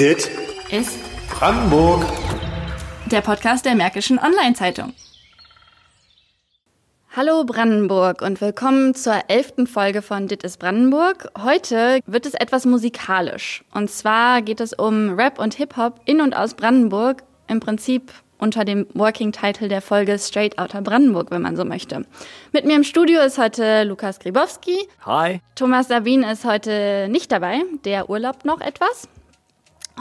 Dit ist Brandenburg. der Podcast der Märkischen Online-Zeitung. Hallo Brandenburg und willkommen zur elften Folge von Dit ist Brandenburg. Heute wird es etwas musikalisch. Und zwar geht es um Rap und Hip-Hop in und aus Brandenburg. Im Prinzip unter dem Working Title der Folge Straight Outta Brandenburg, wenn man so möchte. Mit mir im Studio ist heute Lukas Gribowski. Hi. Thomas Sabin ist heute nicht dabei. Der urlaubt noch etwas.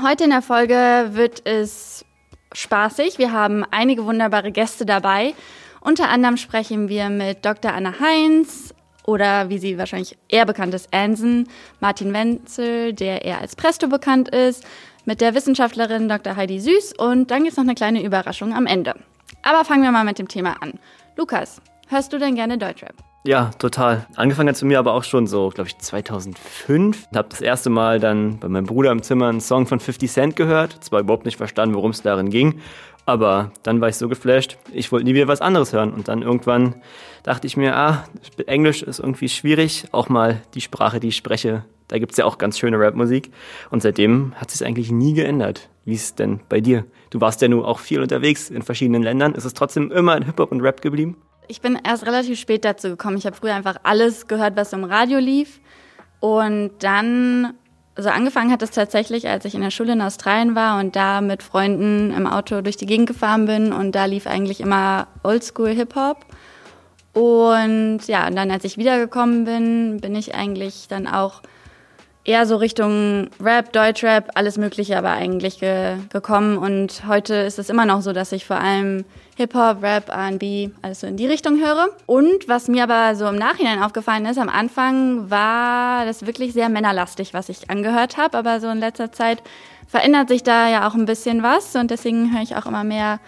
Heute in der Folge wird es spaßig. Wir haben einige wunderbare Gäste dabei. Unter anderem sprechen wir mit Dr. Anna Heinz oder wie sie wahrscheinlich eher bekannt ist, Ansen, Martin Wenzel, der eher als Presto bekannt ist, mit der Wissenschaftlerin Dr. Heidi Süß und dann gibt es noch eine kleine Überraschung am Ende. Aber fangen wir mal mit dem Thema an. Lukas, hörst du denn gerne Deutschrap? Ja, total. Angefangen hat es mir aber auch schon so, glaube ich, 2005. Habe das erste Mal dann bei meinem Bruder im Zimmer einen Song von 50 Cent gehört. Zwar überhaupt nicht verstanden, worum es darin ging, aber dann war ich so geflasht, ich wollte nie wieder was anderes hören. Und dann irgendwann dachte ich mir, ah, Englisch ist irgendwie schwierig, auch mal die Sprache, die ich spreche. Da gibt es ja auch ganz schöne Rapmusik. Und seitdem hat sich eigentlich nie geändert. Wie ist es denn bei dir? Du warst ja nun auch viel unterwegs in verschiedenen Ländern. Ist es trotzdem immer in Hip-Hop und Rap geblieben? Ich bin erst relativ spät dazu gekommen. Ich habe früher einfach alles gehört, was im Radio lief. Und dann, also angefangen hat es tatsächlich, als ich in der Schule in Australien war und da mit Freunden im Auto durch die Gegend gefahren bin. Und da lief eigentlich immer Oldschool Hip-Hop. Und ja, und dann als ich wiedergekommen bin, bin ich eigentlich dann auch eher so Richtung Rap, Deutschrap, alles Mögliche aber eigentlich ge gekommen. Und heute ist es immer noch so, dass ich vor allem Hip-Hop, Rap, RB, alles so in die Richtung höre. Und was mir aber so im Nachhinein aufgefallen ist, am Anfang war das wirklich sehr männerlastig, was ich angehört habe. Aber so in letzter Zeit verändert sich da ja auch ein bisschen was. Und deswegen höre ich auch immer mehr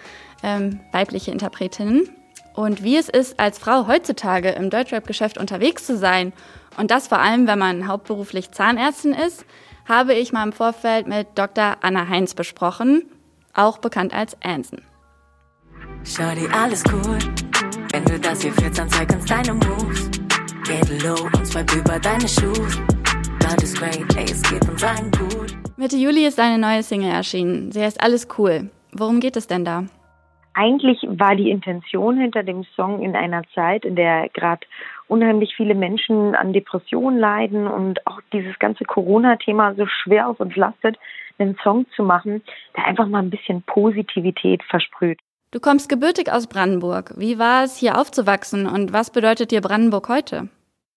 ähm, weibliche Interpretinnen. Und wie es ist, als Frau heutzutage im Deutschrap-Geschäft unterwegs zu sein und das vor allem, wenn man hauptberuflich Zahnärztin ist, habe ich mal im Vorfeld mit Dr. Anna Heinz besprochen, auch bekannt als Anson. Shorty, alles cool. Wenn du das hier fühlst, dann zeig uns deine Moves. Get low und swipe über deine Schuhe. God is great, ey, es geht uns allen gut. Mitte Juli ist eine neue Single erschienen. Sie heißt Alles cool. Worum geht es denn da? Eigentlich war die Intention hinter dem Song in einer Zeit, in der gerade unheimlich viele Menschen an Depressionen leiden und auch dieses ganze Corona-Thema so schwer auf uns lastet, einen Song zu machen, der einfach mal ein bisschen Positivität versprüht. Du kommst gebürtig aus Brandenburg. Wie war es, hier aufzuwachsen und was bedeutet dir Brandenburg heute?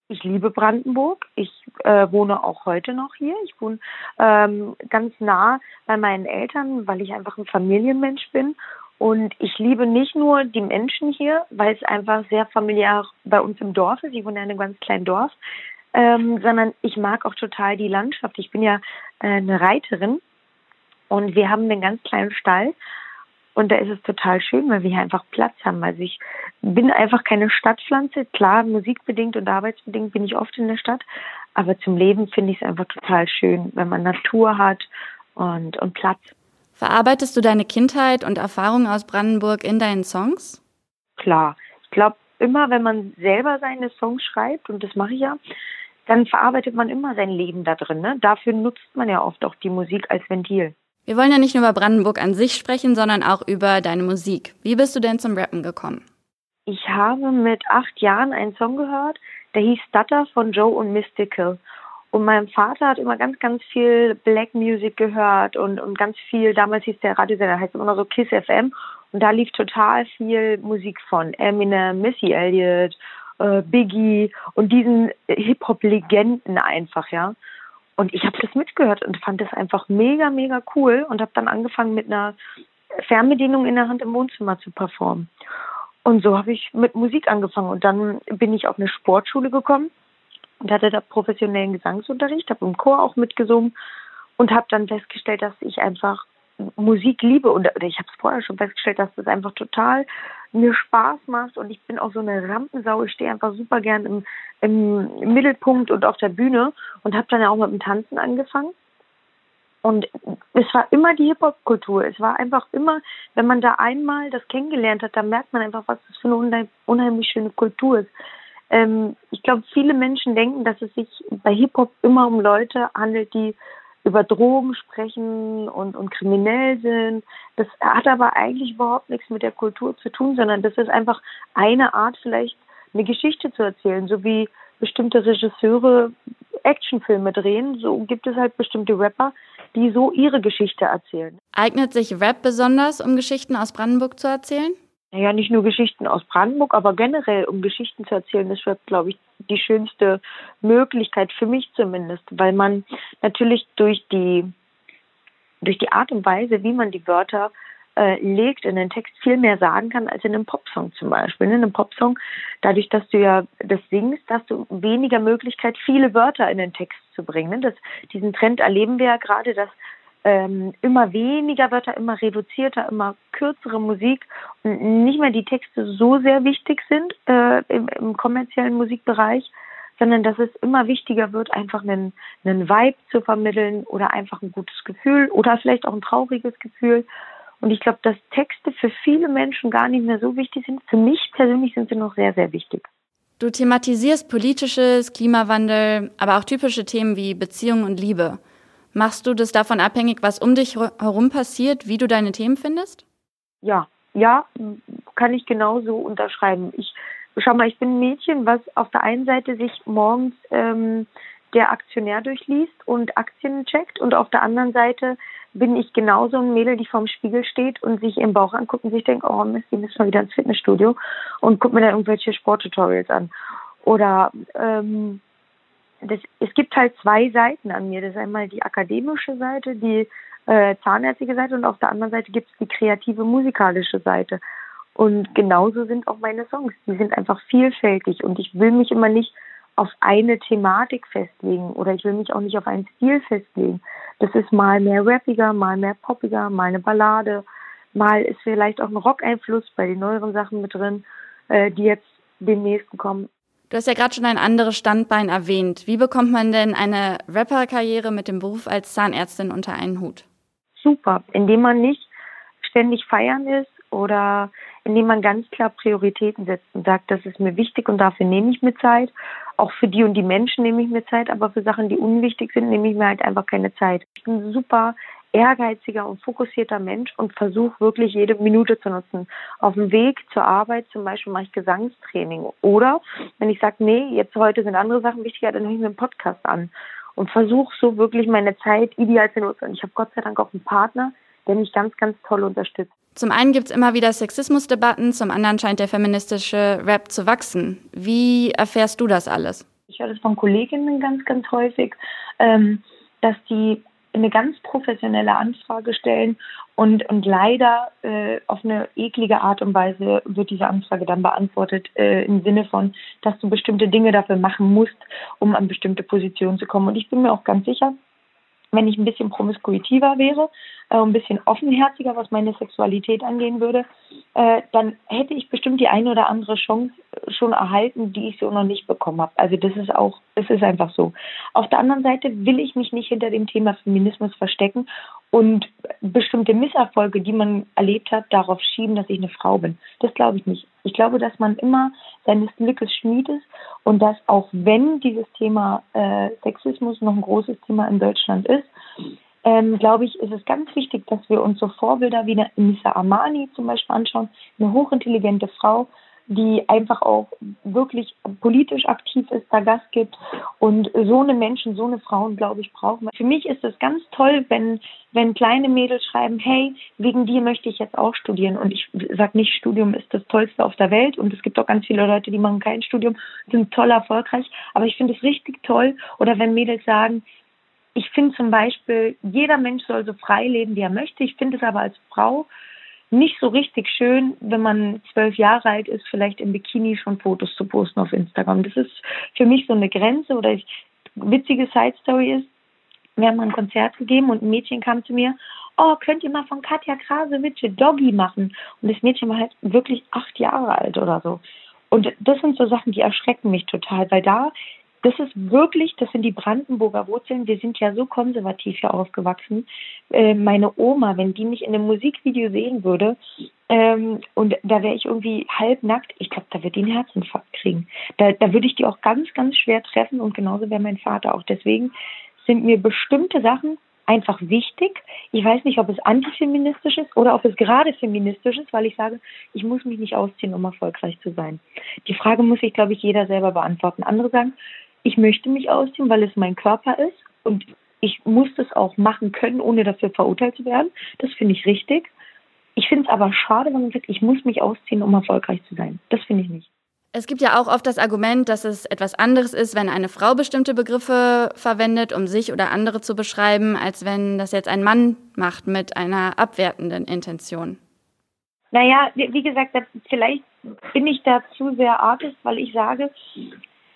Ich liebe Brandenburg. Ich äh, wohne auch heute noch hier. Ich wohne ähm, ganz nah bei meinen Eltern, weil ich einfach ein Familienmensch bin. Und ich liebe nicht nur die Menschen hier, weil es einfach sehr familiär bei uns im Dorf ist. Ich wohne in einem ganz kleinen Dorf. Ähm, sondern ich mag auch total die Landschaft. Ich bin ja äh, eine Reiterin und wir haben einen ganz kleinen Stall und da ist es total schön, weil wir hier einfach Platz haben. Also ich bin einfach keine Stadtpflanze. Klar, musikbedingt und arbeitsbedingt bin ich oft in der Stadt. Aber zum Leben finde ich es einfach total schön, wenn man Natur hat und, und Platz. Verarbeitest du deine Kindheit und Erfahrungen aus Brandenburg in deinen Songs? Klar. Ich glaube, immer wenn man selber seine Songs schreibt, und das mache ich ja, dann verarbeitet man immer sein Leben da drin. Ne? Dafür nutzt man ja oft auch die Musik als Ventil. Wir wollen ja nicht nur über Brandenburg an sich sprechen, sondern auch über deine Musik. Wie bist du denn zum Rappen gekommen? Ich habe mit acht Jahren einen Song gehört, der hieß Stutter von Joe und Mystical. Und mein Vater hat immer ganz, ganz viel Black Music gehört und, und ganz viel, damals hieß der Radiosender, heißt immer noch so Kiss FM. Und da lief total viel Musik von Eminem, Missy Elliott, äh, Biggie und diesen Hip-Hop-Legenden einfach, ja. Und ich habe das mitgehört und fand das einfach mega, mega cool und habe dann angefangen mit einer Fernbedienung in der Hand im Wohnzimmer zu performen. Und so habe ich mit Musik angefangen und dann bin ich auf eine Sportschule gekommen und hatte da professionellen Gesangsunterricht, habe im Chor auch mitgesungen und habe dann festgestellt, dass ich einfach Musik liebe und ich habe es vorher schon festgestellt, dass das einfach total mir Spaß macht und ich bin auch so eine Rampensau. Ich stehe einfach super gern im, im, Mittelpunkt und auf der Bühne und habe dann ja auch mit dem Tanzen angefangen. Und es war immer die Hip-Hop-Kultur. Es war einfach immer, wenn man da einmal das kennengelernt hat, dann merkt man einfach, was das für eine unheimlich schöne Kultur ist. Ähm, ich glaube, viele Menschen denken, dass es sich bei Hip-Hop immer um Leute handelt, die über Drogen sprechen und, und kriminell sind. Das hat aber eigentlich überhaupt nichts mit der Kultur zu tun, sondern das ist einfach eine Art, vielleicht eine Geschichte zu erzählen, so wie bestimmte Regisseure Actionfilme drehen, so gibt es halt bestimmte Rapper, die so ihre Geschichte erzählen. Eignet sich Rap besonders, um Geschichten aus Brandenburg zu erzählen? Naja, nicht nur Geschichten aus Brandenburg, aber generell, um Geschichten zu erzählen, ist Rap, glaube ich, die schönste Möglichkeit, für mich zumindest, weil man natürlich durch die, durch die Art und Weise, wie man die Wörter äh, legt in den Text viel mehr sagen kann als in einem Popsong zum Beispiel. In einem Popsong, dadurch, dass du ja das singst, hast du weniger Möglichkeit, viele Wörter in den Text zu bringen. Das, diesen Trend erleben wir ja gerade, dass ähm, immer weniger Wörter, immer reduzierter, immer kürzere Musik und nicht mehr die Texte so sehr wichtig sind äh, im, im kommerziellen Musikbereich, sondern dass es immer wichtiger wird, einfach einen, einen Vibe zu vermitteln oder einfach ein gutes Gefühl oder vielleicht auch ein trauriges Gefühl. Und ich glaube, dass Texte für viele Menschen gar nicht mehr so wichtig sind. Für mich persönlich sind sie noch sehr, sehr wichtig. Du thematisierst politisches, Klimawandel, aber auch typische Themen wie Beziehung und Liebe. Machst du das davon abhängig, was um dich herum passiert, wie du deine Themen findest? Ja, ja, kann ich genauso unterschreiben. Ich schau mal, ich bin ein Mädchen, was auf der einen Seite sich morgens ähm, der Aktionär durchliest und Aktien checkt und auf der anderen Seite bin ich genauso ein Mädel, die vorm Spiegel steht und sich ihren Bauch anguckt und sich denkt, oh Mist, die müssen mal wieder ins Fitnessstudio und guckt mir da irgendwelche Sporttutorials an. Oder ähm, das, es gibt halt zwei Seiten an mir. Das ist einmal die akademische Seite, die äh, zahnärztliche Seite und auf der anderen Seite gibt es die kreative musikalische Seite. Und genauso sind auch meine Songs. Die sind einfach vielfältig und ich will mich immer nicht auf eine Thematik festlegen oder ich will mich auch nicht auf einen Stil festlegen. Das ist mal mehr rappiger, mal mehr poppiger, mal eine Ballade, mal ist vielleicht auch ein Rock-Einfluss bei den neueren Sachen mit drin, äh, die jetzt demnächst kommen. Du hast ja gerade schon ein anderes Standbein erwähnt. Wie bekommt man denn eine Rapper-Karriere mit dem Beruf als Zahnärztin unter einen Hut? Super, indem man nicht ständig feiern ist oder indem man ganz klar Prioritäten setzt und sagt, das ist mir wichtig und dafür nehme ich mir Zeit. Auch für die und die Menschen nehme ich mir Zeit, aber für Sachen, die unwichtig sind, nehme ich mir halt einfach keine Zeit. Ich bin super ehrgeiziger und fokussierter Mensch und versuche wirklich jede Minute zu nutzen. Auf dem Weg zur Arbeit zum Beispiel mache ich Gesangstraining. Oder wenn ich sage, nee, jetzt heute sind andere Sachen wichtiger, dann höre ich mir einen Podcast an und versuche so wirklich meine Zeit ideal zu nutzen. Und ich habe Gott sei Dank auch einen Partner, der mich ganz, ganz toll unterstützt. Zum einen gibt es immer wieder Sexismusdebatten, zum anderen scheint der feministische Rap zu wachsen. Wie erfährst du das alles? Ich höre das von Kolleginnen ganz, ganz häufig, ähm, dass die eine ganz professionelle Anfrage stellen und, und leider äh, auf eine eklige Art und Weise wird diese Anfrage dann beantwortet äh, im Sinne von, dass du bestimmte Dinge dafür machen musst, um an bestimmte Positionen zu kommen. Und ich bin mir auch ganz sicher, wenn ich ein bisschen promiskuitiver wäre, äh, ein bisschen offenherziger, was meine Sexualität angehen würde, äh, dann hätte ich bestimmt die eine oder andere Chance schon erhalten, die ich so noch nicht bekommen habe. Also das ist auch, es ist einfach so. Auf der anderen Seite will ich mich nicht hinter dem Thema Feminismus verstecken und bestimmte Misserfolge, die man erlebt hat, darauf schieben, dass ich eine Frau bin. Das glaube ich nicht. Ich glaube, dass man immer seines Glückes Schmied ist und dass auch wenn dieses Thema äh, Sexismus noch ein großes Thema in Deutschland ist, ähm, glaube ich, ist es ganz wichtig, dass wir uns so Vorbilder wie eine Nissa Amani zum Beispiel anschauen, eine hochintelligente Frau, die einfach auch wirklich politisch aktiv ist, da Gas gibt. Und so eine Menschen, so eine Frauen, glaube ich, brauchen wir. Für mich ist es ganz toll, wenn, wenn kleine Mädels schreiben, hey, wegen dir möchte ich jetzt auch studieren. Und ich sage nicht, Studium ist das Tollste auf der Welt. Und es gibt auch ganz viele Leute, die machen kein Studium, sind toll erfolgreich. Aber ich finde es richtig toll. Oder wenn Mädels sagen, ich finde zum Beispiel, jeder Mensch soll so frei leben, wie er möchte. Ich finde es aber als Frau nicht so richtig schön, wenn man zwölf Jahre alt ist, vielleicht im Bikini schon Fotos zu posten auf Instagram. Das ist für mich so eine Grenze oder ich, witzige Side Story ist, wir haben ein Konzert gegeben und ein Mädchen kam zu mir, oh, könnt ihr mal von Katja Krasowitsch Doggy machen? Und das Mädchen war halt wirklich acht Jahre alt oder so. Und das sind so Sachen, die erschrecken mich total, weil da das ist wirklich, das sind die Brandenburger Wurzeln. Wir sind ja so konservativ hier aufgewachsen. Äh, meine Oma, wenn die mich in einem Musikvideo sehen würde, ähm, und da wäre ich irgendwie halbnackt, ich glaube, da würde die einen Herzinfarkt kriegen. Da, da würde ich die auch ganz, ganz schwer treffen und genauso wäre mein Vater auch. Deswegen sind mir bestimmte Sachen einfach wichtig. Ich weiß nicht, ob es antifeministisch ist oder ob es gerade feministisch ist, weil ich sage, ich muss mich nicht ausziehen, um erfolgreich zu sein. Die Frage muss sich, glaube ich, jeder selber beantworten. Andere sagen, ich möchte mich ausziehen, weil es mein Körper ist und ich muss das auch machen können, ohne dafür verurteilt zu werden. Das finde ich richtig. Ich finde es aber schade, wenn man sagt, ich muss mich ausziehen, um erfolgreich zu sein. Das finde ich nicht. Es gibt ja auch oft das Argument, dass es etwas anderes ist, wenn eine Frau bestimmte Begriffe verwendet, um sich oder andere zu beschreiben, als wenn das jetzt ein Mann macht mit einer abwertenden Intention. Naja, wie gesagt, vielleicht bin ich da zu sehr artist, weil ich sage,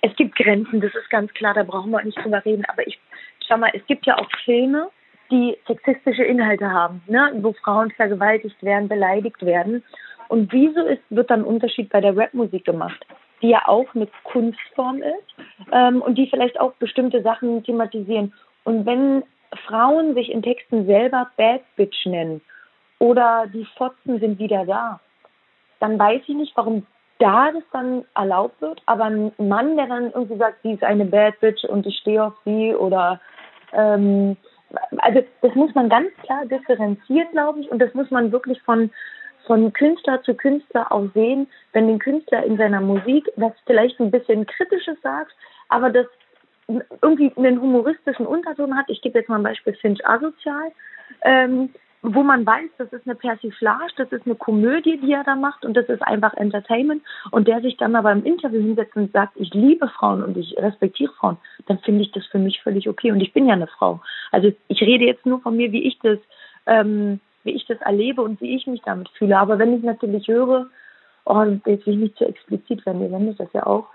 es gibt Grenzen, das ist ganz klar, da brauchen wir nicht drüber reden. Aber ich, schau mal, es gibt ja auch Filme, die sexistische Inhalte haben, ne? wo Frauen vergewaltigt werden, beleidigt werden. Und wieso ist, wird dann ein Unterschied bei der Rapmusik gemacht, die ja auch eine Kunstform ist ähm, und die vielleicht auch bestimmte Sachen thematisieren. Und wenn Frauen sich in Texten selber Bad Bitch nennen oder die Fotzen sind wieder da, dann weiß ich nicht, warum da das dann erlaubt wird, aber ein Mann, der dann irgendwie sagt, sie ist eine Bad Bitch und ich stehe auf sie oder ähm, also das muss man ganz klar differenzieren, glaube ich, und das muss man wirklich von von Künstler zu Künstler auch sehen, wenn den Künstler in seiner Musik was vielleicht ein bisschen kritisches sagt, aber das irgendwie einen humoristischen Unterton hat. Ich gebe jetzt mal ein Beispiel Finch Asozial. Ähm, wo man weiß, das ist eine Persiflage, das ist eine Komödie, die er da macht und das ist einfach Entertainment und der sich dann aber im Interview hinsetzt und sagt, ich liebe Frauen und ich respektiere Frauen, dann finde ich das für mich völlig okay und ich bin ja eine Frau. Also ich rede jetzt nur von mir, wie ich das, ähm, wie ich das erlebe und wie ich mich damit fühle. Aber wenn ich natürlich höre, oh, jetzt will ich nicht zu explizit werden, ihr wendet das ja auch,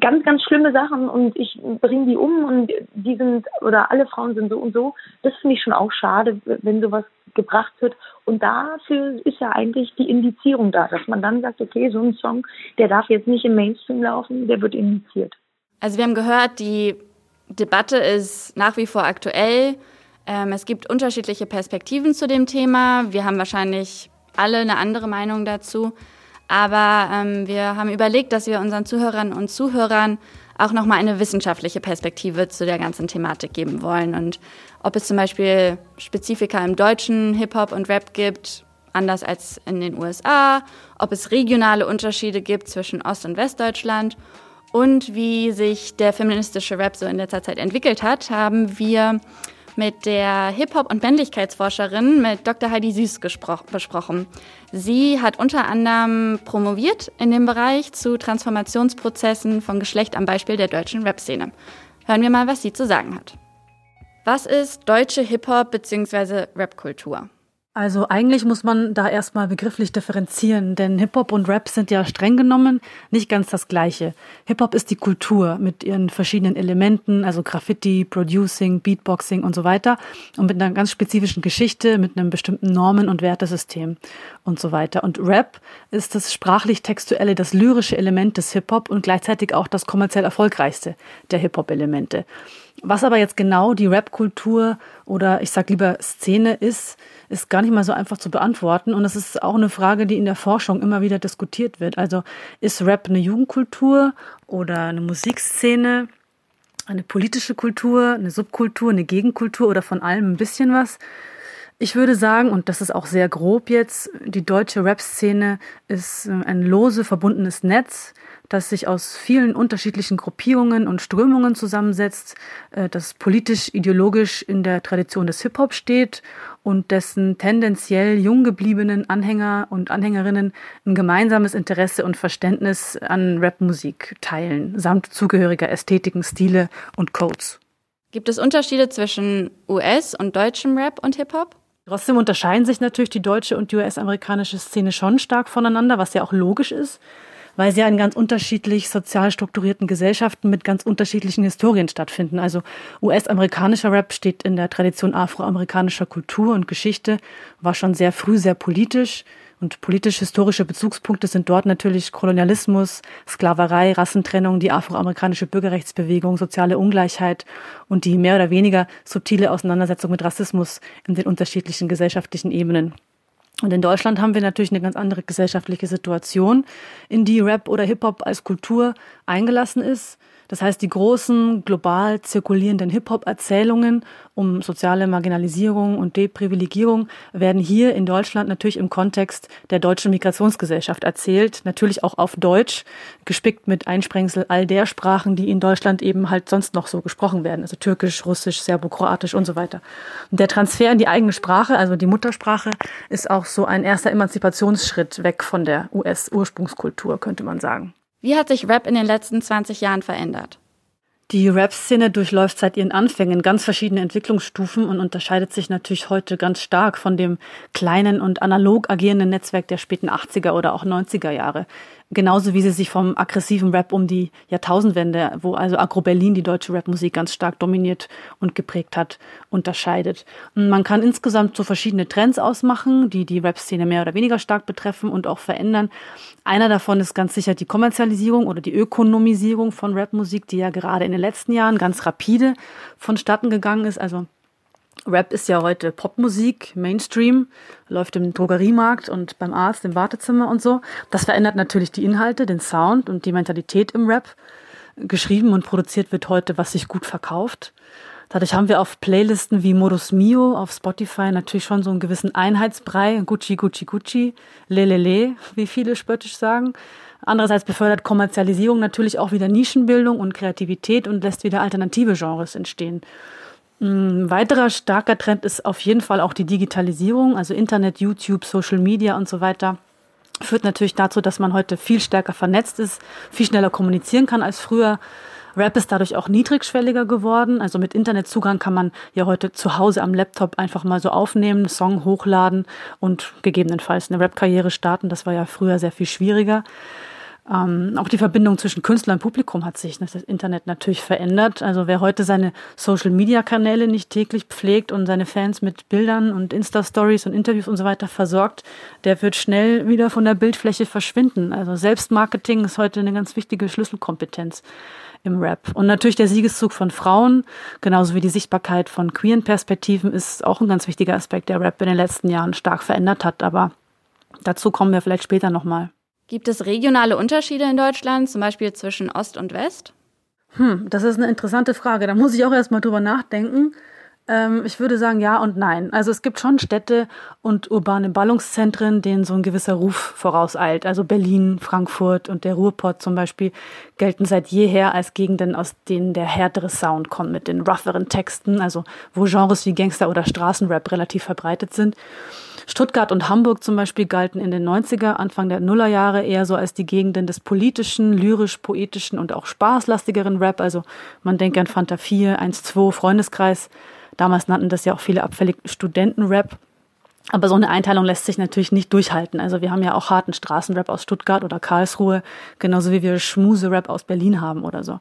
ganz, ganz schlimme Sachen und ich bringe die um und die sind, oder alle Frauen sind so und so. Das finde ich schon auch schade, wenn sowas gebracht wird. Und dafür ist ja eigentlich die Indizierung da, dass man dann sagt, okay, so ein Song, der darf jetzt nicht im Mainstream laufen, der wird indiziert. Also wir haben gehört, die Debatte ist nach wie vor aktuell. Ähm, es gibt unterschiedliche Perspektiven zu dem Thema. Wir haben wahrscheinlich alle eine andere Meinung dazu. Aber ähm, wir haben überlegt, dass wir unseren Zuhörern und Zuhörern auch nochmal eine wissenschaftliche Perspektive zu der ganzen Thematik geben wollen. Und ob es zum Beispiel Spezifika im deutschen Hip-Hop und Rap gibt, anders als in den USA, ob es regionale Unterschiede gibt zwischen Ost- und Westdeutschland und wie sich der feministische Rap so in letzter Zeit entwickelt hat, haben wir mit der Hip-Hop- und Männlichkeitsforscherin, mit Dr. Heidi Süß besprochen. Sie hat unter anderem promoviert in dem Bereich zu Transformationsprozessen von Geschlecht am Beispiel der deutschen Rap-Szene. Hören wir mal, was sie zu sagen hat. Was ist deutsche Hip-Hop bzw. Rap-Kultur? Also eigentlich muss man da erstmal begrifflich differenzieren, denn Hip-Hop und Rap sind ja streng genommen nicht ganz das gleiche. Hip-Hop ist die Kultur mit ihren verschiedenen Elementen, also Graffiti, Producing, Beatboxing und so weiter und mit einer ganz spezifischen Geschichte, mit einem bestimmten Normen- und Wertesystem und so weiter. Und Rap ist das sprachlich-textuelle, das lyrische Element des Hip-Hop und gleichzeitig auch das kommerziell erfolgreichste der Hip-Hop-Elemente. Was aber jetzt genau die Rap-Kultur oder ich sag lieber Szene ist, ist gar nicht mal so einfach zu beantworten. Und es ist auch eine Frage, die in der Forschung immer wieder diskutiert wird. Also ist Rap eine Jugendkultur oder eine Musikszene, eine politische Kultur, eine Subkultur, eine Gegenkultur oder von allem ein bisschen was? Ich würde sagen, und das ist auch sehr grob jetzt, die deutsche Rap-Szene ist äh, ein lose verbundenes Netz das sich aus vielen unterschiedlichen Gruppierungen und Strömungen zusammensetzt, äh, das politisch, ideologisch in der Tradition des Hip-Hop steht und dessen tendenziell jung gebliebenen Anhänger und Anhängerinnen ein gemeinsames Interesse und Verständnis an Rapmusik teilen, samt zugehöriger Ästhetiken, Stile und Codes. Gibt es Unterschiede zwischen US- und deutschem Rap und Hip-Hop? Trotzdem unterscheiden sich natürlich die deutsche und die US-amerikanische Szene schon stark voneinander, was ja auch logisch ist weil sie ja in ganz unterschiedlich sozial strukturierten Gesellschaften mit ganz unterschiedlichen Historien stattfinden. Also US-amerikanischer Rap steht in der Tradition afroamerikanischer Kultur und Geschichte, war schon sehr früh sehr politisch. Und politisch-historische Bezugspunkte sind dort natürlich Kolonialismus, Sklaverei, Rassentrennung, die afroamerikanische Bürgerrechtsbewegung, soziale Ungleichheit und die mehr oder weniger subtile Auseinandersetzung mit Rassismus in den unterschiedlichen gesellschaftlichen Ebenen. Und in Deutschland haben wir natürlich eine ganz andere gesellschaftliche Situation, in die Rap oder Hip-Hop als Kultur eingelassen ist. Das heißt, die großen, global zirkulierenden Hip-Hop-Erzählungen um soziale Marginalisierung und Deprivilegierung werden hier in Deutschland natürlich im Kontext der deutschen Migrationsgesellschaft erzählt. Natürlich auch auf Deutsch, gespickt mit Einsprengsel all der Sprachen, die in Deutschland eben halt sonst noch so gesprochen werden. Also Türkisch, Russisch, Serbokroatisch und so weiter. Und der Transfer in die eigene Sprache, also die Muttersprache, ist auch so ein erster Emanzipationsschritt weg von der US-Ursprungskultur, könnte man sagen. Wie hat sich Rap in den letzten 20 Jahren verändert? Die Rap-Szene durchläuft seit ihren Anfängen ganz verschiedene Entwicklungsstufen und unterscheidet sich natürlich heute ganz stark von dem kleinen und analog agierenden Netzwerk der späten 80er oder auch 90er Jahre. Genauso wie sie sich vom aggressiven Rap um die Jahrtausendwende, wo also Agro Berlin die deutsche Rapmusik ganz stark dominiert und geprägt hat, unterscheidet. Man kann insgesamt so verschiedene Trends ausmachen, die die Rap-Szene mehr oder weniger stark betreffen und auch verändern. Einer davon ist ganz sicher die Kommerzialisierung oder die Ökonomisierung von Rapmusik, die ja gerade in den letzten Jahren ganz rapide vonstatten gegangen ist. Also Rap ist ja heute Popmusik, Mainstream, läuft im Drogeriemarkt und beim Arzt im Wartezimmer und so. Das verändert natürlich die Inhalte, den Sound und die Mentalität im Rap. Geschrieben und produziert wird heute, was sich gut verkauft. Dadurch haben wir auf Playlisten wie Modus Mio auf Spotify natürlich schon so einen gewissen Einheitsbrei, Gucci, Gucci, Gucci, Lelele, wie viele spöttisch sagen. Andererseits befördert Kommerzialisierung natürlich auch wieder Nischenbildung und Kreativität und lässt wieder alternative Genres entstehen. Ein weiterer starker Trend ist auf jeden Fall auch die Digitalisierung, also Internet, YouTube, Social Media und so weiter. Führt natürlich dazu, dass man heute viel stärker vernetzt ist, viel schneller kommunizieren kann als früher. Rap ist dadurch auch niedrigschwelliger geworden. Also mit Internetzugang kann man ja heute zu Hause am Laptop einfach mal so aufnehmen, Song hochladen und gegebenenfalls eine Rap-Karriere starten. Das war ja früher sehr viel schwieriger. Ähm, auch die Verbindung zwischen Künstler und Publikum hat sich das Internet natürlich verändert. Also wer heute seine Social-Media-Kanäle nicht täglich pflegt und seine Fans mit Bildern und Insta-Stories und Interviews und so weiter versorgt, der wird schnell wieder von der Bildfläche verschwinden. Also Selbstmarketing ist heute eine ganz wichtige Schlüsselkompetenz im Rap. Und natürlich der Siegeszug von Frauen, genauso wie die Sichtbarkeit von queeren Perspektiven, ist auch ein ganz wichtiger Aspekt, der Rap in den letzten Jahren stark verändert hat. Aber dazu kommen wir vielleicht später nochmal. Gibt es regionale Unterschiede in Deutschland, zum Beispiel zwischen Ost und West? Hm, das ist eine interessante Frage. Da muss ich auch erstmal drüber nachdenken. Ähm, ich würde sagen ja und nein. Also es gibt schon Städte und urbane Ballungszentren, denen so ein gewisser Ruf vorauseilt. Also Berlin, Frankfurt und der Ruhrpott zum Beispiel gelten seit jeher als Gegenden, aus denen der härtere Sound kommt mit den rougheren Texten, also wo Genres wie Gangster oder Straßenrap relativ verbreitet sind. Stuttgart und Hamburg zum Beispiel galten in den 90er, Anfang der Nullerjahre eher so als die Gegenden des politischen, lyrisch-poetischen und auch spaßlastigeren Rap. Also man denkt an Fanta 4, 1, 2, Freundeskreis. Damals nannten das ja auch viele abfällig Studentenrap. Aber so eine Einteilung lässt sich natürlich nicht durchhalten. Also wir haben ja auch harten Straßenrap aus Stuttgart oder Karlsruhe, genauso wie wir Schmuse-Rap aus Berlin haben oder so.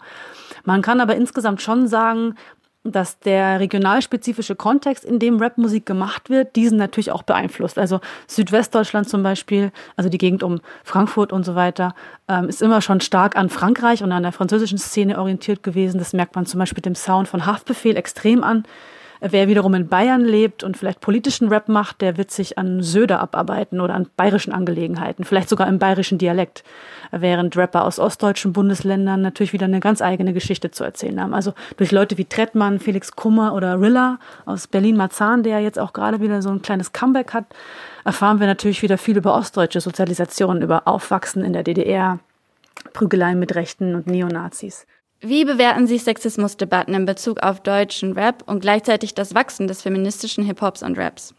Man kann aber insgesamt schon sagen, dass der regionalspezifische Kontext, in dem Rapmusik gemacht wird, diesen natürlich auch beeinflusst. Also Südwestdeutschland zum Beispiel, also die Gegend um Frankfurt und so weiter, ähm, ist immer schon stark an Frankreich und an der französischen Szene orientiert gewesen. Das merkt man zum Beispiel dem Sound von Haftbefehl extrem an. Wer wiederum in Bayern lebt und vielleicht politischen Rap macht, der wird sich an Söder abarbeiten oder an bayerischen Angelegenheiten, vielleicht sogar im bayerischen Dialekt, während Rapper aus ostdeutschen Bundesländern natürlich wieder eine ganz eigene Geschichte zu erzählen haben. Also durch Leute wie Trettmann, Felix Kummer oder Rilla aus Berlin-Marzahn, der jetzt auch gerade wieder so ein kleines Comeback hat, erfahren wir natürlich wieder viel über ostdeutsche Sozialisation, über Aufwachsen in der DDR, Prügeleien mit Rechten und Neonazis. Wie bewerten Sie Sexismusdebatten in Bezug auf deutschen Rap und gleichzeitig das Wachsen des feministischen Hip-Hops und Raps?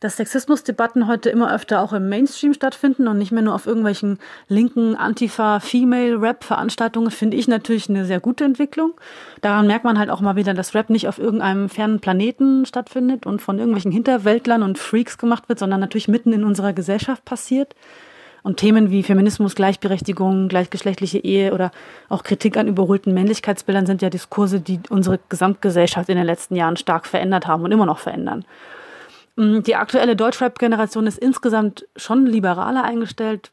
Dass Sexismusdebatten heute immer öfter auch im Mainstream stattfinden und nicht mehr nur auf irgendwelchen linken Antifa-Female-Rap-Veranstaltungen, finde ich natürlich eine sehr gute Entwicklung. Daran merkt man halt auch mal wieder, dass Rap nicht auf irgendeinem fernen Planeten stattfindet und von irgendwelchen Hinterwäldlern und Freaks gemacht wird, sondern natürlich mitten in unserer Gesellschaft passiert. Und Themen wie Feminismus, Gleichberechtigung, gleichgeschlechtliche Ehe oder auch Kritik an überholten Männlichkeitsbildern sind ja Diskurse, die unsere Gesamtgesellschaft in den letzten Jahren stark verändert haben und immer noch verändern. Mm, die aktuelle Deutschrap-Generation ist insgesamt schon liberaler eingestellt,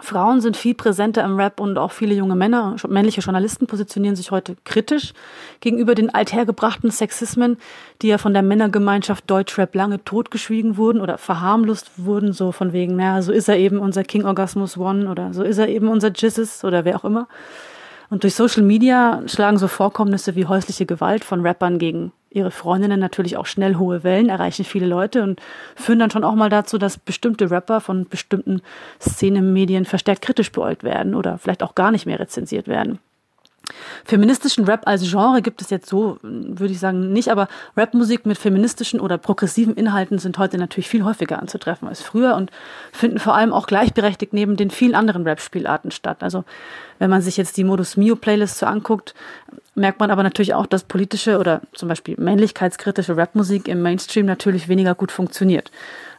Frauen sind viel präsenter im Rap und auch viele junge Männer, männliche Journalisten positionieren sich heute kritisch gegenüber den althergebrachten Sexismen, die ja von der Männergemeinschaft Deutschrap lange totgeschwiegen wurden oder verharmlost wurden, so von wegen, naja, so ist er eben unser King Orgasmus One oder so ist er eben unser Jizzes oder wer auch immer. Und durch Social Media schlagen so Vorkommnisse wie häusliche Gewalt von Rappern gegen ihre Freundinnen natürlich auch schnell hohe Wellen, erreichen viele Leute und führen dann schon auch mal dazu, dass bestimmte Rapper von bestimmten Szenemedien verstärkt kritisch beäugt werden oder vielleicht auch gar nicht mehr rezensiert werden. Feministischen Rap als Genre gibt es jetzt so, würde ich sagen, nicht, aber Rapmusik mit feministischen oder progressiven Inhalten sind heute natürlich viel häufiger anzutreffen als früher und finden vor allem auch gleichberechtigt neben den vielen anderen Rap-Spielarten statt. Also wenn man sich jetzt die Modus Mio Playlist so anguckt, merkt man aber natürlich auch, dass politische oder zum Beispiel männlichkeitskritische Rapmusik im Mainstream natürlich weniger gut funktioniert.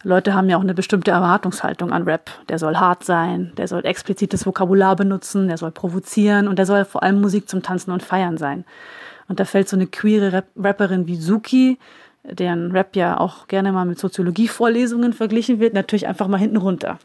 Leute haben ja auch eine bestimmte Erwartungshaltung an Rap. Der soll hart sein, der soll explizites Vokabular benutzen, der soll provozieren und der soll vor allem Musik zum Tanzen und Feiern sein. Und da fällt so eine queere Rap Rapperin wie Suki, deren Rap ja auch gerne mal mit Soziologievorlesungen verglichen wird, natürlich einfach mal hinten runter.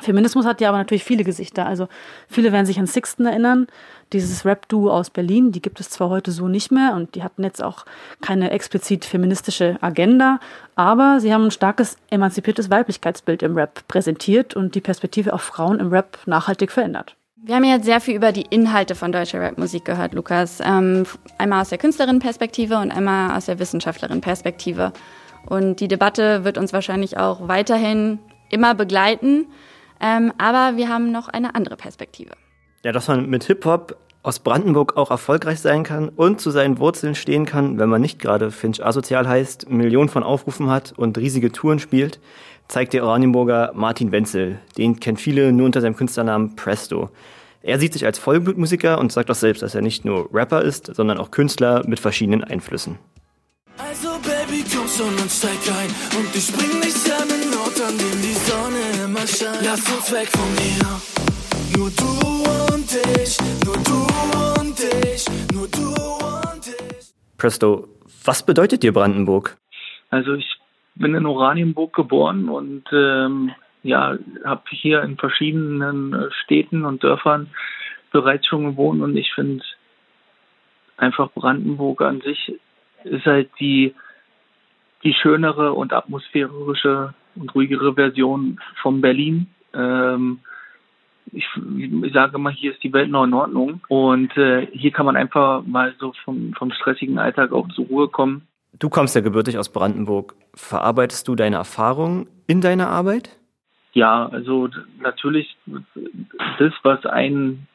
Feminismus hat ja aber natürlich viele Gesichter. Also viele werden sich an Sixten erinnern, dieses Rap-Duo aus Berlin. Die gibt es zwar heute so nicht mehr und die hatten jetzt auch keine explizit feministische Agenda, aber sie haben ein starkes emanzipiertes Weiblichkeitsbild im Rap präsentiert und die Perspektive auf Frauen im Rap nachhaltig verändert. Wir haben jetzt sehr viel über die Inhalte von deutscher Rapmusik gehört, Lukas. Ähm, einmal aus der Künstlerinnenperspektive und einmal aus der Wissenschaftlerinnenperspektive. Und die Debatte wird uns wahrscheinlich auch weiterhin immer begleiten. Ähm, aber wir haben noch eine andere Perspektive. Ja, dass man mit Hip-Hop aus Brandenburg auch erfolgreich sein kann und zu seinen Wurzeln stehen kann, wenn man nicht gerade Finch asozial heißt, Millionen von Aufrufen hat und riesige Touren spielt, zeigt der Oranienburger Martin Wenzel. Den kennt viele nur unter seinem Künstlernamen Presto. Er sieht sich als Vollblutmusiker und sagt auch selbst, dass er nicht nur Rapper ist, sondern auch Künstler mit verschiedenen Einflüssen. Also Baby, komm schon und steig ein und ich bring dich an den Ort, an dem die Sonne immer scheint. Lass uns weg von mir, nur du und ich, nur du und ich, nur du und ich. Presto, was bedeutet dir Brandenburg? Also ich bin in Oranienburg geboren und ähm, ja, habe hier in verschiedenen äh, Städten und Dörfern bereits schon gewohnt und ich finde einfach Brandenburg an sich ist halt die, die schönere und atmosphärische und ruhigere Version von Berlin. Ähm, ich, ich, sage mal, hier ist die Welt noch in Ordnung und äh, hier kann man einfach mal so vom, vom stressigen Alltag auch zur Ruhe kommen. Du kommst ja gebürtig aus Brandenburg. Verarbeitest du deine Erfahrungen in deiner Arbeit? Ja, also natürlich das, was einen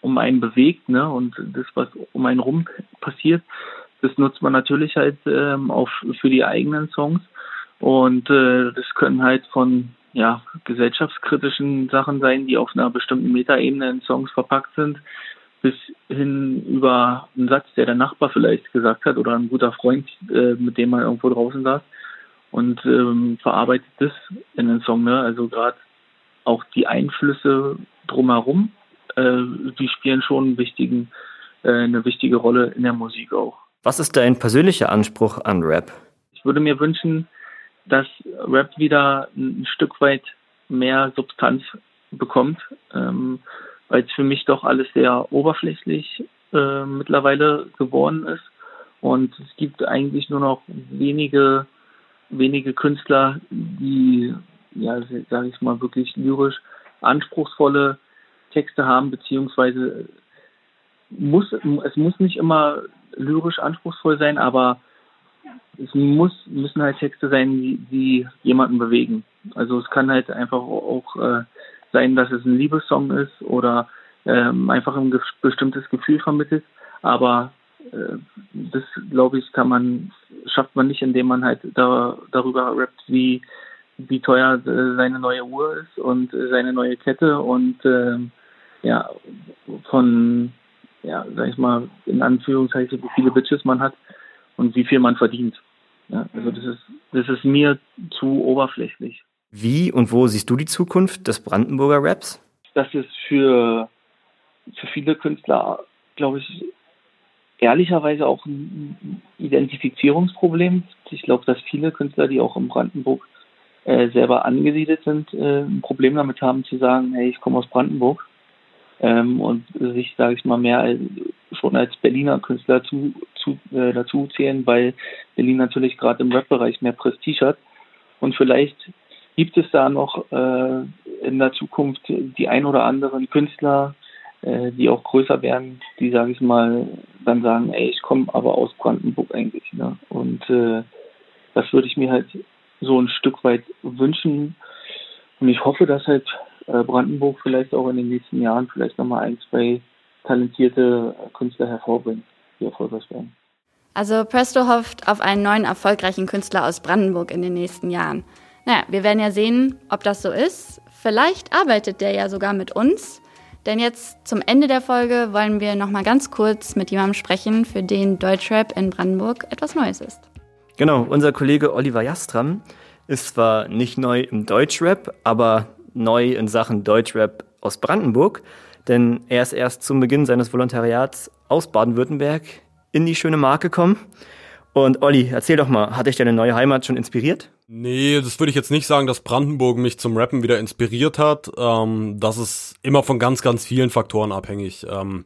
um einen bewegt, ne, und das, was um einen rum passiert, das nutzt man natürlich halt ähm, auch für die eigenen Songs. Und äh, das können halt von ja, gesellschaftskritischen Sachen sein, die auf einer bestimmten Metaebene in Songs verpackt sind, bis hin über einen Satz, der der Nachbar vielleicht gesagt hat oder ein guter Freund, äh, mit dem man irgendwo draußen saß und ähm, verarbeitet das in den Song. Ne? Also gerade auch die Einflüsse drumherum, äh, die spielen schon einen wichtigen, äh, eine wichtige Rolle in der Musik auch. Was ist dein persönlicher Anspruch an Rap? Ich würde mir wünschen, dass Rap wieder ein Stück weit mehr Substanz bekommt, ähm, weil es für mich doch alles sehr oberflächlich äh, mittlerweile geworden ist. Und es gibt eigentlich nur noch wenige, wenige Künstler, die, ja, sage ich mal, wirklich lyrisch anspruchsvolle Texte haben, beziehungsweise muss, es muss nicht immer lyrisch anspruchsvoll sein, aber es muss, müssen halt Texte sein, die, die jemanden bewegen. Also es kann halt einfach auch äh, sein, dass es ein Liebessong ist oder ähm, einfach ein ge bestimmtes Gefühl vermittelt. Aber äh, das, glaube ich, kann man, schafft man nicht, indem man halt da, darüber rappt, wie, wie teuer äh, seine neue Uhr ist und äh, seine neue Kette und äh, ja, von ja, sag ich mal, in Anführungszeichen, wie viele Bitches man hat und wie viel man verdient. Ja, also das ist, das ist mir zu oberflächlich. Wie und wo siehst du die Zukunft des Brandenburger Raps? Das ist für, für viele Künstler, glaube ich, ehrlicherweise auch ein Identifizierungsproblem. Ich glaube, dass viele Künstler, die auch in Brandenburg äh, selber angesiedelt sind, äh, ein Problem damit haben zu sagen, hey, ich komme aus Brandenburg ähm, und sich, sage ich mal, mehr als, schon als Berliner Künstler zu, zu, äh, dazu zählen, weil Berlin natürlich gerade im Rap-Bereich mehr Prestige hat. Und vielleicht gibt es da noch äh, in der Zukunft die ein oder anderen Künstler, äh, die auch größer werden, die, sage ich mal, dann sagen, ey, ich komme aber aus Brandenburg eigentlich. Ne? Und äh, das würde ich mir halt so ein Stück weit wünschen. Und ich hoffe, dass halt Brandenburg vielleicht auch in den nächsten Jahren vielleicht nochmal ein, zwei talentierte Künstler hervorbringt, die erfolgreich werden. Also Presto hofft auf einen neuen erfolgreichen Künstler aus Brandenburg in den nächsten Jahren. Naja, wir werden ja sehen, ob das so ist. Vielleicht arbeitet der ja sogar mit uns. Denn jetzt zum Ende der Folge wollen wir noch mal ganz kurz mit jemandem sprechen, für den Deutschrap in Brandenburg etwas Neues ist. Genau, unser Kollege Oliver Jastram ist zwar nicht neu im Deutschrap, aber neu in Sachen Deutschrap aus Brandenburg, denn er ist erst zum Beginn seines Volontariats aus Baden-Württemberg in die schöne Mark gekommen. Und Olli, erzähl doch mal, hat dich deine neue Heimat schon inspiriert? Nee, das würde ich jetzt nicht sagen, dass Brandenburg mich zum Rappen wieder inspiriert hat. Ähm, das ist immer von ganz, ganz vielen Faktoren abhängig. Ähm,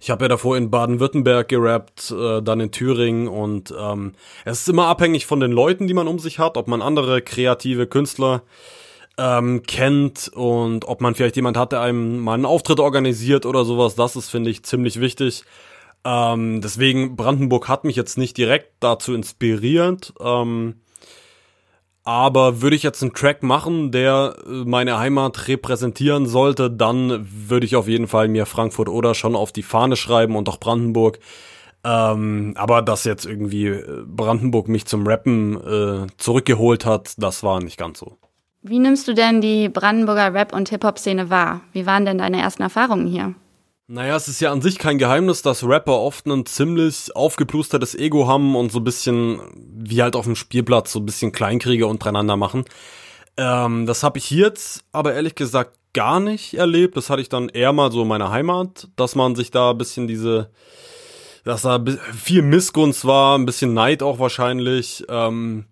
ich habe ja davor in Baden-Württemberg gerappt, äh, dann in Thüringen und ähm, es ist immer abhängig von den Leuten, die man um sich hat, ob man andere kreative Künstler ähm, kennt und ob man vielleicht jemand hat, der einem mal einen Auftritt organisiert oder sowas. Das ist, finde ich, ziemlich wichtig. Ähm, deswegen, Brandenburg hat mich jetzt nicht direkt dazu inspiriert. Ähm, aber würde ich jetzt einen Track machen, der äh, meine Heimat repräsentieren sollte, dann würde ich auf jeden Fall mir Frankfurt oder schon auf die Fahne schreiben und auch Brandenburg. Ähm, aber dass jetzt irgendwie äh, Brandenburg mich zum Rappen äh, zurückgeholt hat, das war nicht ganz so. Wie nimmst du denn die Brandenburger Rap- und Hip-Hop-Szene wahr? Wie waren denn deine ersten Erfahrungen hier? Naja, es ist ja an sich kein Geheimnis, dass Rapper oft ein ziemlich aufgeplustertes Ego haben und so ein bisschen, wie halt auf dem Spielplatz, so ein bisschen Kleinkriege untereinander machen. Ähm, das habe ich jetzt aber ehrlich gesagt gar nicht erlebt. Das hatte ich dann eher mal so in meiner Heimat, dass man sich da ein bisschen diese, dass da viel Missgunst war, ein bisschen Neid auch wahrscheinlich. Ähm,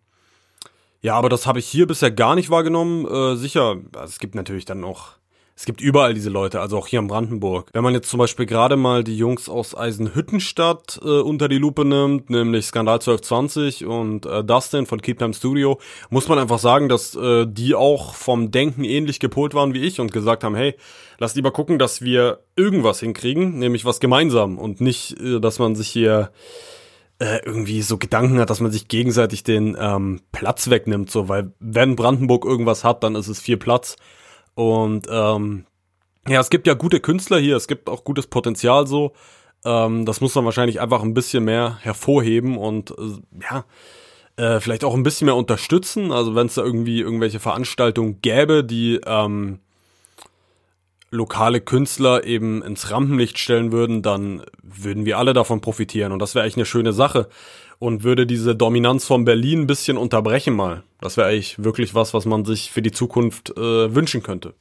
ja, aber das habe ich hier bisher gar nicht wahrgenommen. Äh, sicher, also es gibt natürlich dann auch es gibt überall diese Leute, also auch hier in Brandenburg. Wenn man jetzt zum Beispiel gerade mal die Jungs aus Eisenhüttenstadt äh, unter die Lupe nimmt, nämlich Skandal 1220 und äh, Dustin von Keep Time Studio, muss man einfach sagen, dass äh, die auch vom Denken ähnlich gepolt waren wie ich und gesagt haben, hey, lass lieber gucken, dass wir irgendwas hinkriegen, nämlich was gemeinsam und nicht, äh, dass man sich hier äh, irgendwie so Gedanken hat, dass man sich gegenseitig den ähm, Platz wegnimmt, so, weil wenn Brandenburg irgendwas hat, dann ist es viel Platz und ähm, ja, es gibt ja gute Künstler hier, es gibt auch gutes Potenzial so. Ähm, das muss man wahrscheinlich einfach ein bisschen mehr hervorheben und äh, ja, äh, vielleicht auch ein bisschen mehr unterstützen. Also wenn es da irgendwie irgendwelche Veranstaltungen gäbe, die ähm, lokale Künstler eben ins Rampenlicht stellen würden, dann würden wir alle davon profitieren und das wäre eigentlich eine schöne Sache und würde diese Dominanz von Berlin ein bisschen unterbrechen mal. Das wäre eigentlich wirklich was, was man sich für die Zukunft äh, wünschen könnte.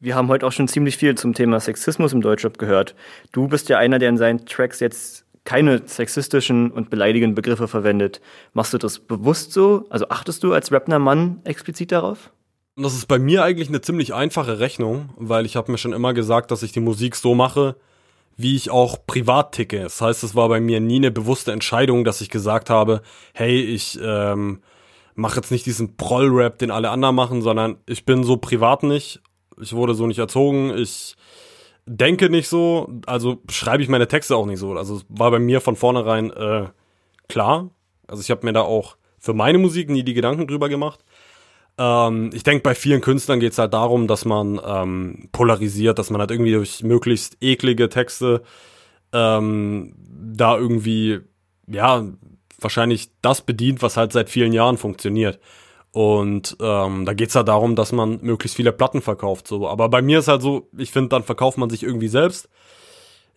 Wir haben heute auch schon ziemlich viel zum Thema Sexismus im Deutschrap gehört. Du bist ja einer, der in seinen Tracks jetzt keine sexistischen und beleidigenden Begriffe verwendet. Machst du das bewusst so? Also achtest du als rappender Mann explizit darauf? Das ist bei mir eigentlich eine ziemlich einfache Rechnung, weil ich habe mir schon immer gesagt, dass ich die Musik so mache, wie ich auch privat ticke. Das heißt, es war bei mir nie eine bewusste Entscheidung, dass ich gesagt habe, hey, ich ähm, mache jetzt nicht diesen Proll-Rap, den alle anderen machen, sondern ich bin so privat nicht. Ich wurde so nicht erzogen. Ich denke nicht so. Also schreibe ich meine Texte auch nicht so. Also es war bei mir von vornherein äh, klar. Also ich habe mir da auch für meine Musik nie die Gedanken drüber gemacht. Ähm, ich denke, bei vielen Künstlern geht es halt darum, dass man ähm, polarisiert, dass man halt irgendwie durch möglichst eklige Texte ähm, da irgendwie, ja, wahrscheinlich das bedient, was halt seit vielen Jahren funktioniert. Und ähm, da geht's halt darum, dass man möglichst viele Platten verkauft. So. Aber bei mir ist halt so, ich finde, dann verkauft man sich irgendwie selbst.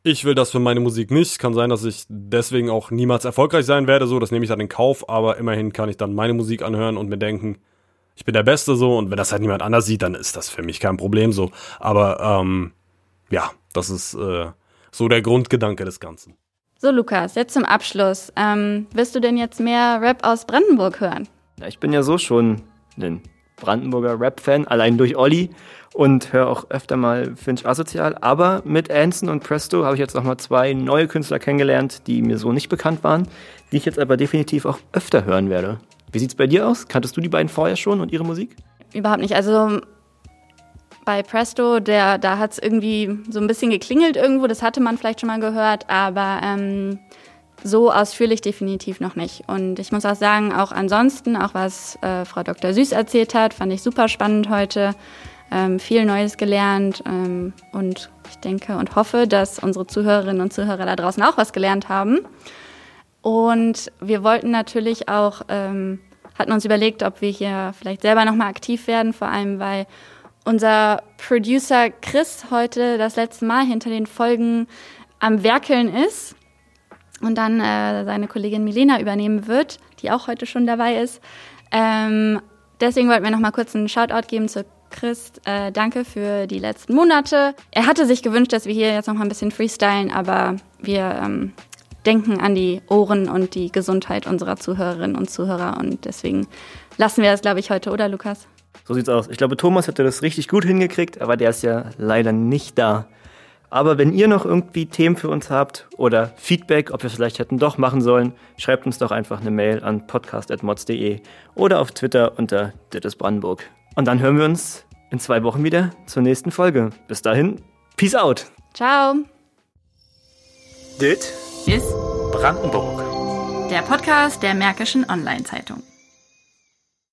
Ich will das für meine Musik nicht. Kann sein, dass ich deswegen auch niemals erfolgreich sein werde. So, das nehme ich dann in Kauf. Aber immerhin kann ich dann meine Musik anhören und mir denken, ich bin der Beste so und wenn das halt niemand anders sieht, dann ist das für mich kein Problem so. Aber ähm, ja, das ist äh, so der Grundgedanke des Ganzen. So, Lukas, jetzt zum Abschluss. Ähm, wirst du denn jetzt mehr Rap aus Brandenburg hören? Ja, ich bin ja so schon ein Brandenburger Rap-Fan, allein durch Olli und höre auch öfter mal Finch Asozial. Aber mit Anson und Presto habe ich jetzt nochmal zwei neue Künstler kennengelernt, die mir so nicht bekannt waren, die ich jetzt aber definitiv auch öfter hören werde. Wie sieht es bei dir aus? Kanntest du die beiden vorher schon und ihre Musik? Überhaupt nicht. Also bei Presto, der, da hat es irgendwie so ein bisschen geklingelt irgendwo, das hatte man vielleicht schon mal gehört, aber ähm, so ausführlich definitiv noch nicht. Und ich muss auch sagen, auch ansonsten, auch was äh, Frau Dr. Süß erzählt hat, fand ich super spannend heute. Ähm, viel Neues gelernt ähm, und ich denke und hoffe, dass unsere Zuhörerinnen und Zuhörer da draußen auch was gelernt haben. Und wir wollten natürlich auch, ähm, hatten uns überlegt, ob wir hier vielleicht selber nochmal aktiv werden, vor allem weil unser Producer Chris heute das letzte Mal hinter den Folgen am Werkeln ist und dann äh, seine Kollegin Milena übernehmen wird, die auch heute schon dabei ist. Ähm, deswegen wollten wir noch mal kurz einen Shoutout geben zu Chris. Äh, danke für die letzten Monate. Er hatte sich gewünscht, dass wir hier jetzt noch mal ein bisschen freestylen, aber wir ähm, denken an die Ohren und die Gesundheit unserer Zuhörerinnen und Zuhörer und deswegen lassen wir das, glaube ich, heute, oder Lukas? So sieht's aus. Ich glaube, Thomas hätte das richtig gut hingekriegt, aber der ist ja leider nicht da. Aber wenn ihr noch irgendwie Themen für uns habt oder Feedback, ob wir es vielleicht hätten doch machen sollen, schreibt uns doch einfach eine Mail an podcast.mods.de oder auf Twitter unter Dittes Brandenburg. Und dann hören wir uns in zwei Wochen wieder zur nächsten Folge. Bis dahin, Peace out. Ciao. Dit ist Brandenburg. Der Podcast der Märkischen Online-Zeitung.